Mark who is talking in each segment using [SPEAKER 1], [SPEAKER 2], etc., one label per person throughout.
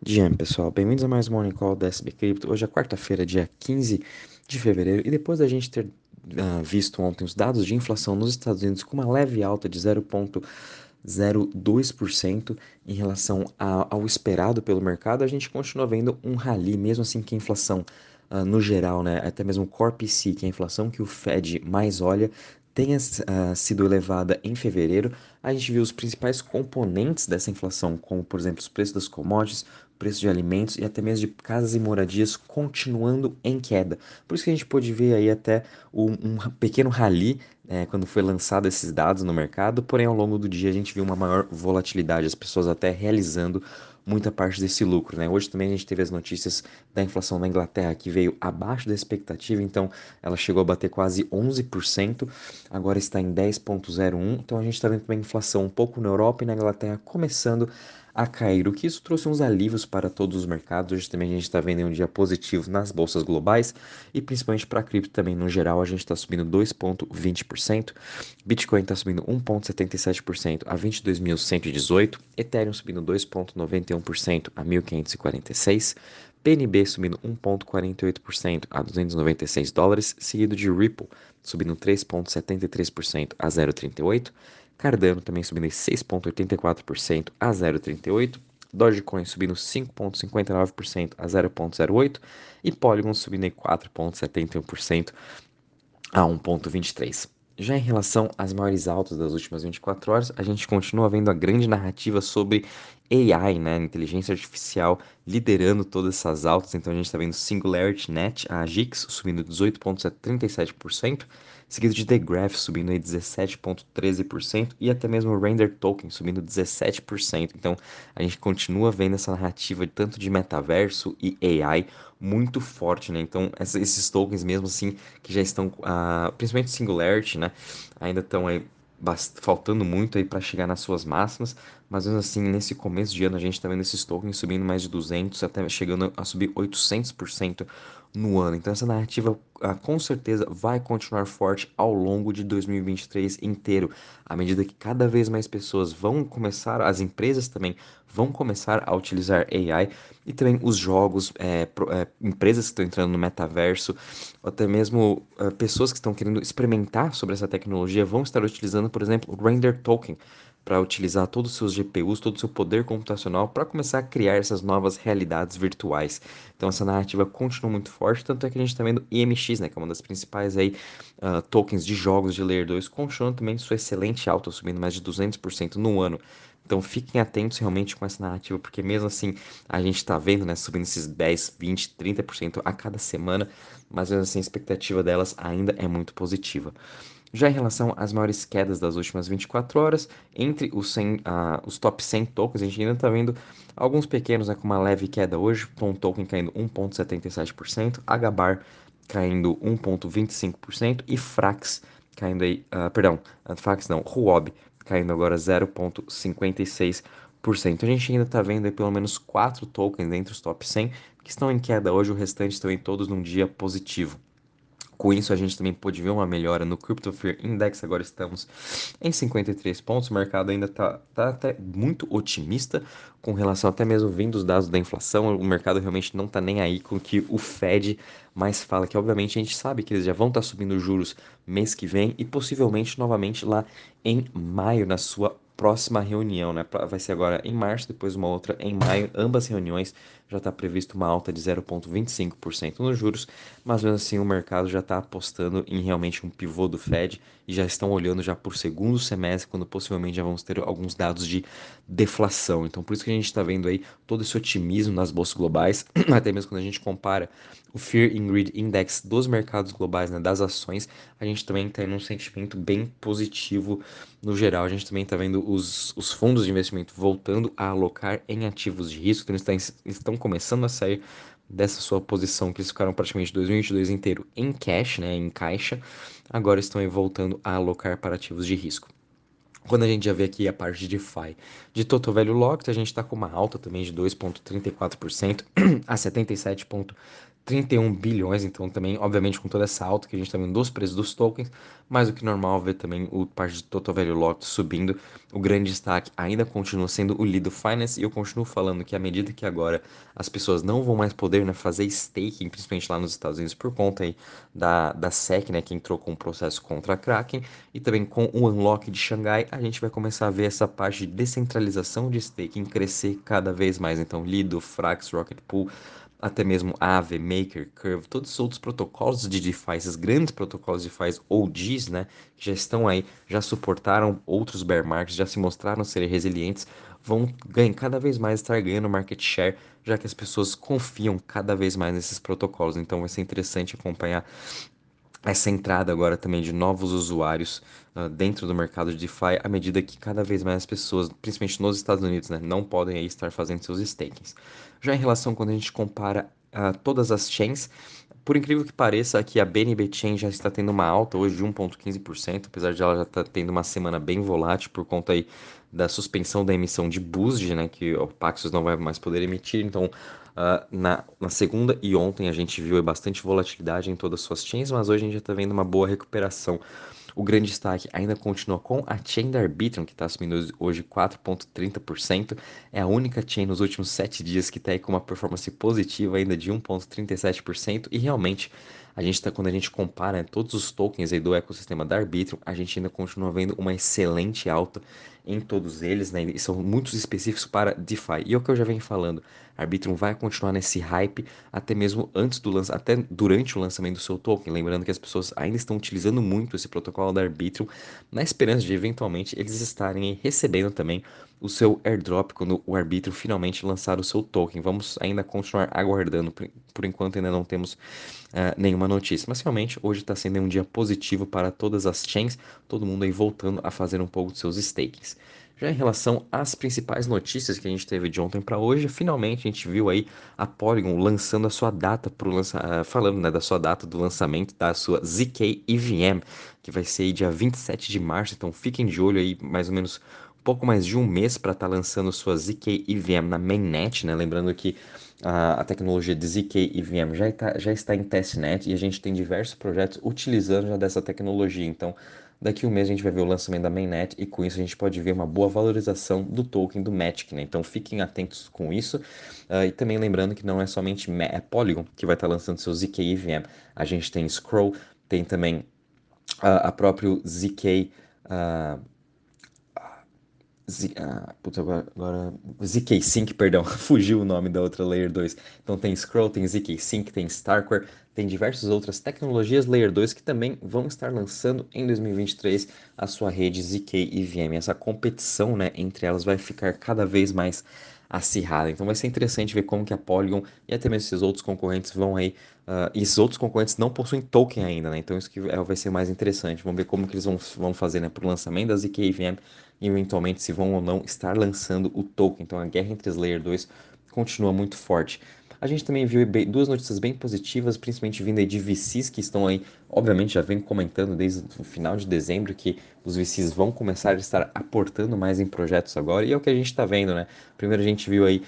[SPEAKER 1] Dia, pessoal, bem-vindos a mais um Morning Call da SB Crypto. Hoje é quarta-feira, dia 15 de fevereiro, e depois da gente ter uh, visto ontem os dados de inflação nos Estados Unidos com uma leve alta de 0,02% em relação a, ao esperado pelo mercado, a gente continua vendo um rally, mesmo assim que a inflação Uh, no geral, né, até mesmo o Core PC, que é a inflação que o Fed mais olha, tenha uh, sido elevada em fevereiro, a gente viu os principais componentes dessa inflação, como por exemplo os preços das commodities, preço de alimentos e até mesmo de casas e moradias continuando em queda. Por isso que a gente pôde ver aí até um, um pequeno rally é, quando foi lançado esses dados no mercado, porém ao longo do dia a gente viu uma maior volatilidade, as pessoas até realizando muita parte desse lucro. Né? Hoje também a gente teve as notícias da inflação na Inglaterra que veio abaixo da expectativa, então ela chegou a bater quase 11%, agora está em 10,01%. Então a gente está vendo também inflação um pouco na Europa e na Inglaterra começando a cair, o que isso trouxe uns alívios para todos os mercados. Hoje também a gente está vendo um dia positivo nas bolsas globais e principalmente para a cripto também. No geral a gente está subindo 2,20%, Bitcoin está subindo 1,77% a 22.118, Ethereum subindo 2,91% a 1.546, PNB subindo 1,48% a 296 dólares, seguido de Ripple subindo 3,73% a 0,38 Cardano também subindo 6,84% a 0,38%. Dogecoin subindo 5,59% a 0,08% e Polygon subindo 4,71% a 1,23%. Já em relação às maiores altas das últimas 24 horas, a gente continua vendo a grande narrativa sobre AI, né, inteligência artificial, liderando todas essas altas. Então a gente está vendo Singularity Net, a GIX, subindo 18,37%, seguido de The Graph subindo 17,13% e até mesmo Render Token subindo 17%. Então a gente continua vendo essa narrativa tanto de metaverso e AI muito forte, né? Então esses tokens mesmo assim que já estão, uh, principalmente Singularity, né, ainda estão aí faltando muito aí para chegar nas suas máximas, mas mesmo assim, nesse começo de ano a gente está vendo esses tokens subindo mais de 200, até chegando a subir 800% no ano. Então essa narrativa ah, com certeza vai continuar forte ao longo de 2023 inteiro, à medida que cada vez mais pessoas vão começar, as empresas também vão começar a utilizar AI e também os jogos, é, pro, é, empresas que estão entrando no metaverso, até mesmo é, pessoas que estão querendo experimentar sobre essa tecnologia vão estar utilizando, por exemplo, o Render Token para utilizar todos os seus GPUs, todo o seu poder computacional para começar a criar essas novas realidades virtuais. Então essa narrativa continua muito forte, tanto é que a gente está vendo IMX, né, que é uma das principais aí, uh, tokens de jogos de Layer 2, continuando também sua excelente alta, subindo mais de 200% no ano. Então fiquem atentos realmente com essa narrativa, porque mesmo assim a gente está vendo, né, subindo esses 10, 20, 30% a cada semana, mas mesmo assim a expectativa delas ainda é muito positiva. Já em relação às maiores quedas das últimas 24 horas, entre os, 100, uh, os top 100 tokens, a gente ainda está vendo alguns pequenos né, com uma leve queda hoje, Tom Token caindo 1,77%, Agabar caindo 1,25% e Frax caindo aí, uh, perdão, Frax não, Huobi caindo agora 0,56%. A gente ainda está vendo pelo menos 4 tokens entre os top 100 que estão em queda hoje, o restante estão em todos num dia positivo. Com isso, a gente também pôde ver uma melhora no Crypto Fear Index. Agora estamos em 53 pontos. O mercado ainda está tá até muito otimista com relação até mesmo vindo os dados da inflação. O mercado realmente não está nem aí com o que o Fed mais fala, que obviamente a gente sabe que eles já vão estar tá subindo juros mês que vem e possivelmente novamente lá em maio, na sua próxima reunião, né? Vai ser agora em março, depois uma outra em maio. Ambas reuniões já está previsto uma alta de 0,25% nos juros, mas mesmo assim o mercado já está apostando em realmente um pivô do Fed e já estão olhando já por segundo semestre, quando possivelmente já vamos ter alguns dados de deflação. Então por isso que a gente está vendo aí todo esse otimismo nas bolsas globais, até mesmo quando a gente compara o Fear and Greed Index dos mercados globais, né, das ações, a gente também está em um sentimento bem positivo no geral. A gente também está vendo os, os fundos de investimento voltando a alocar em ativos de risco, então eles estão começando a sair dessa sua posição que eles ficaram praticamente 2022 inteiro em cash, né, em caixa, agora estão voltando a alocar para ativos de risco. Quando a gente já vê aqui a parte de DeFi de Total Value Locked, a gente está com uma alta também de 2,34% a 77,3 31 bilhões, então também, obviamente, com toda essa alta que a gente está vendo dos preços dos tokens, mas o que normal ver também o parte de Total Value Locked subindo. O grande destaque ainda continua sendo o Lido Finance, e eu continuo falando que à medida que agora as pessoas não vão mais poder né, fazer staking, principalmente lá nos Estados Unidos, por conta aí da, da SEC, né, que entrou com um processo contra a Kraken, e também com o Unlock de Xangai, a gente vai começar a ver essa parte de descentralização de staking crescer cada vez mais. Então, Lido, Frax, Rocket Pool, até mesmo Aave, Maker, Curve, todos os outros protocolos de DeFi, esses grandes protocolos de DeFi OGs, né, que já estão aí, já suportaram outros bear markets, já se mostraram serem resilientes, vão ganhar cada vez mais estar ganhando market share, já que as pessoas confiam cada vez mais nesses protocolos. Então vai ser interessante acompanhar essa entrada agora também de novos usuários uh, dentro do mercado de DeFi à medida que cada vez mais pessoas, principalmente nos Estados Unidos, né, não podem aí estar fazendo seus stakings. Já em relação quando a gente compara uh, todas as chains, por incrível que pareça, aqui a BNB Chain já está tendo uma alta hoje de 1,15%, apesar de ela já estar tá tendo uma semana bem volátil por conta aí da suspensão da emissão de BUSD, né, que o Paxos não vai mais poder emitir. Então, uh, na, na, segunda e ontem a gente viu bastante volatilidade em todas as suas chains, mas hoje a gente já está vendo uma boa recuperação. O grande destaque ainda continua com a chain da Arbitrum, que está subindo hoje 4,30%. É a única chain nos últimos 7 dias que está aí com uma performance positiva ainda de 1,37%. E realmente, a gente tá, quando a gente compara né, todos os tokens aí do ecossistema da Arbitrum, a gente ainda continua vendo uma excelente alta em todos eles, né? E são muitos específicos para DeFi. E é o que eu já venho falando, Arbitrum vai continuar nesse hype até mesmo antes do lançamento, até durante o lançamento do seu token. Lembrando que as pessoas ainda estão utilizando muito esse protocolo da Arbitrum na esperança de eventualmente eles estarem recebendo também o seu airdrop quando o Arbitrum finalmente lançar o seu token. Vamos ainda continuar aguardando, por, por enquanto ainda não temos uh, nenhuma notícia. Mas realmente hoje está sendo um dia positivo para todas as chains, todo mundo aí voltando a fazer um pouco de seus stakings. Já em relação às principais notícias que a gente teve de ontem para hoje, finalmente a gente viu aí a Polygon lançando a sua data para lança... Ah, falando né, da sua data do lançamento da sua ZK EVM, que vai ser dia 27 de março, então fiquem de olho aí mais ou menos um pouco mais de um mês para estar tá lançando sua ZK EVM na mainnet, né? Lembrando que a, a tecnologia de ZK EVM já está, já está em testnet e a gente tem diversos projetos utilizando já dessa tecnologia, então Daqui um mês a gente vai ver o lançamento da mainnet e com isso a gente pode ver uma boa valorização do token do Matic, né? Então fiquem atentos com isso. Uh, e também lembrando que não é somente é Polygon que vai estar lançando seu ZK EVM. A gente tem Scroll, tem também uh, a próprio ZK. Uh, Z, ah, agora, agora ZK Sync, perdão, fugiu o nome da outra Layer 2. Então tem Scroll, tem ZK Sync, tem Starkware, tem diversas outras tecnologias Layer 2 que também vão estar lançando em 2023 a sua rede ZK EVM. Essa competição né, entre elas vai ficar cada vez mais acirrada. Então vai ser interessante ver como que a Polygon e até mesmo esses outros concorrentes vão aí. Uh, e esses outros concorrentes não possuem token ainda, né? Então isso que é, vai ser mais interessante. Vamos ver como que eles vão, vão fazer né, para o lançamento da ZK e eventualmente se vão ou não estar lançando o token. Então a guerra entre as Layer 2 continua muito forte. A gente também viu duas notícias bem positivas, principalmente vindo aí de VCs que estão aí, obviamente já vem comentando desde o final de dezembro que os VCs vão começar a estar aportando mais em projetos agora, e é o que a gente está vendo, né? Primeiro a gente viu aí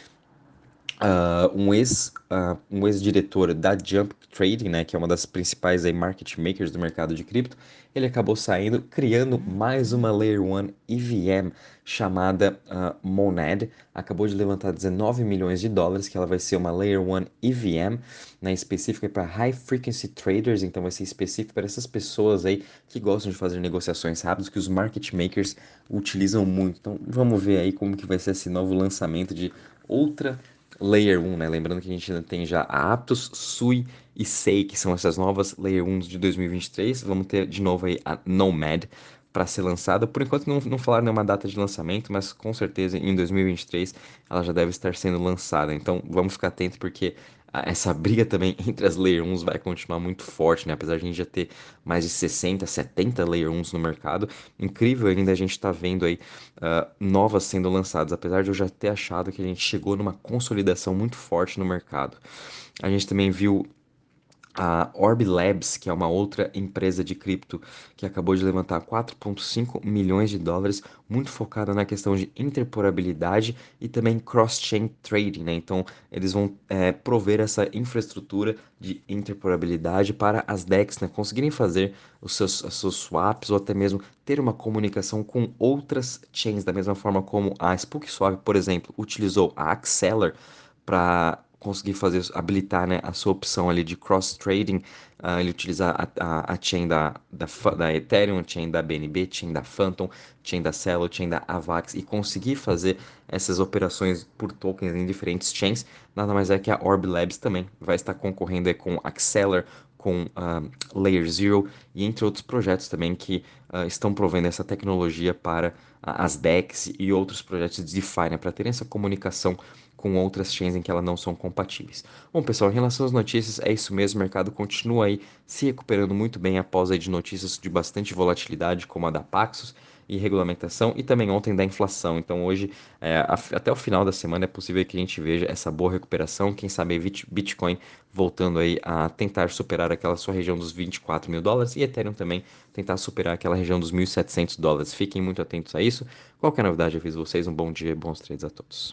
[SPEAKER 1] Uh, um ex uh, um ex-diretor da Jump Trading, né, que é uma das principais aí, market makers do mercado de cripto, ele acabou saindo, criando mais uma Layer 1 EVM chamada uh, Monad. Acabou de levantar 19 milhões de dólares, que ela vai ser uma Layer 1 EVM, né, específica para High Frequency Traders, então vai ser específico para essas pessoas aí que gostam de fazer negociações rápidas, que os market makers utilizam muito. Então vamos ver aí como que vai ser esse novo lançamento de outra Layer 1, né? Lembrando que a gente tem já a Aptos, Sui e Sei, que são essas novas Layer 1 de 2023. Vamos ter de novo aí a Nomad para ser lançada. Por enquanto não, não falaram nenhuma data de lançamento, mas com certeza em 2023 ela já deve estar sendo lançada. Então vamos ficar atentos porque essa briga também entre as Layer 1s vai continuar muito forte, né? Apesar de a gente já ter mais de 60, 70 Layer 1s no mercado, incrível ainda a gente tá vendo aí uh, novas sendo lançadas, apesar de eu já ter achado que a gente chegou numa consolidação muito forte no mercado. A gente também viu a Orb Labs, que é uma outra empresa de cripto que acabou de levantar 4,5 milhões de dólares, muito focada na questão de interoperabilidade e também cross-chain trading, né? Então, eles vão é, prover essa infraestrutura de interoperabilidade para as DEX, né? Conseguirem fazer os seus, os seus swaps ou até mesmo ter uma comunicação com outras chains, da mesma forma como a SpookSwap, por exemplo, utilizou a Acceler para conseguir fazer, habilitar né, a sua opção ali de cross-trading, uh, ele utilizar a, a, a, chain da, da, da Ethereum, chain da BNB, chain da Phantom, chain da Celo, chain da Avax e conseguir fazer essas operações por tokens em diferentes chains, nada mais é que a Orb Labs também vai estar concorrendo com Acceler, com uh, Layer Zero e entre outros projetos também que uh, estão provendo essa tecnologia para as DEX e outros projetos de DeFi, né, para terem essa comunicação com outras chains em que elas não são compatíveis. Bom, pessoal, em relação às notícias, é isso mesmo, o mercado continua aí se recuperando muito bem após aí de notícias de bastante volatilidade, como a da Paxos e regulamentação, e também ontem da inflação. Então, hoje, é, até o final da semana, é possível que a gente veja essa boa recuperação, quem sabe Bitcoin voltando aí a tentar superar aquela sua região dos 24 mil dólares e Ethereum também tentar superar aquela região dos 1.700 dólares. Fiquem muito atentos a isso. Qualquer novidade, eu aviso vocês. Um bom dia bons trades a todos.